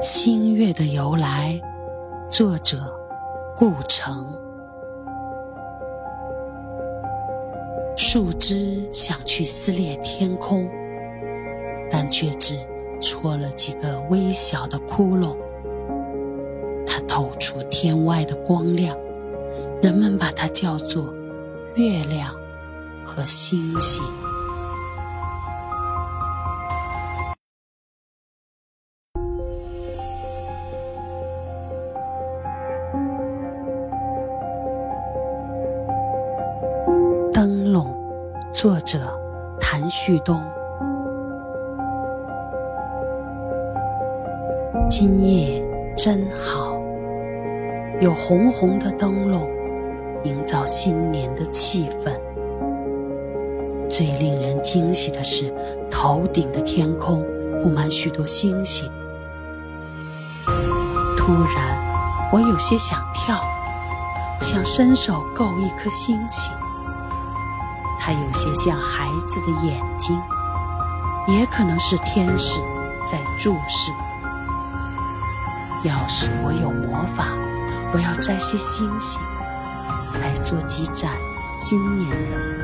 星月的由来，作者顾城。树枝想去撕裂天空，但却只戳了几个微小的窟窿。它透出天外的光亮，人们把它叫做月亮和星星。灯笼，作者谭旭东。今夜真好，有红红的灯笼，营造新年的气氛。最令人惊喜的是，头顶的天空布满许多星星。突然，我有些想跳，想伸手够一颗星星。它有些像孩子的眼睛，也可能是天使在注视。要是我有魔法，我要摘些星星，来做几盏新年的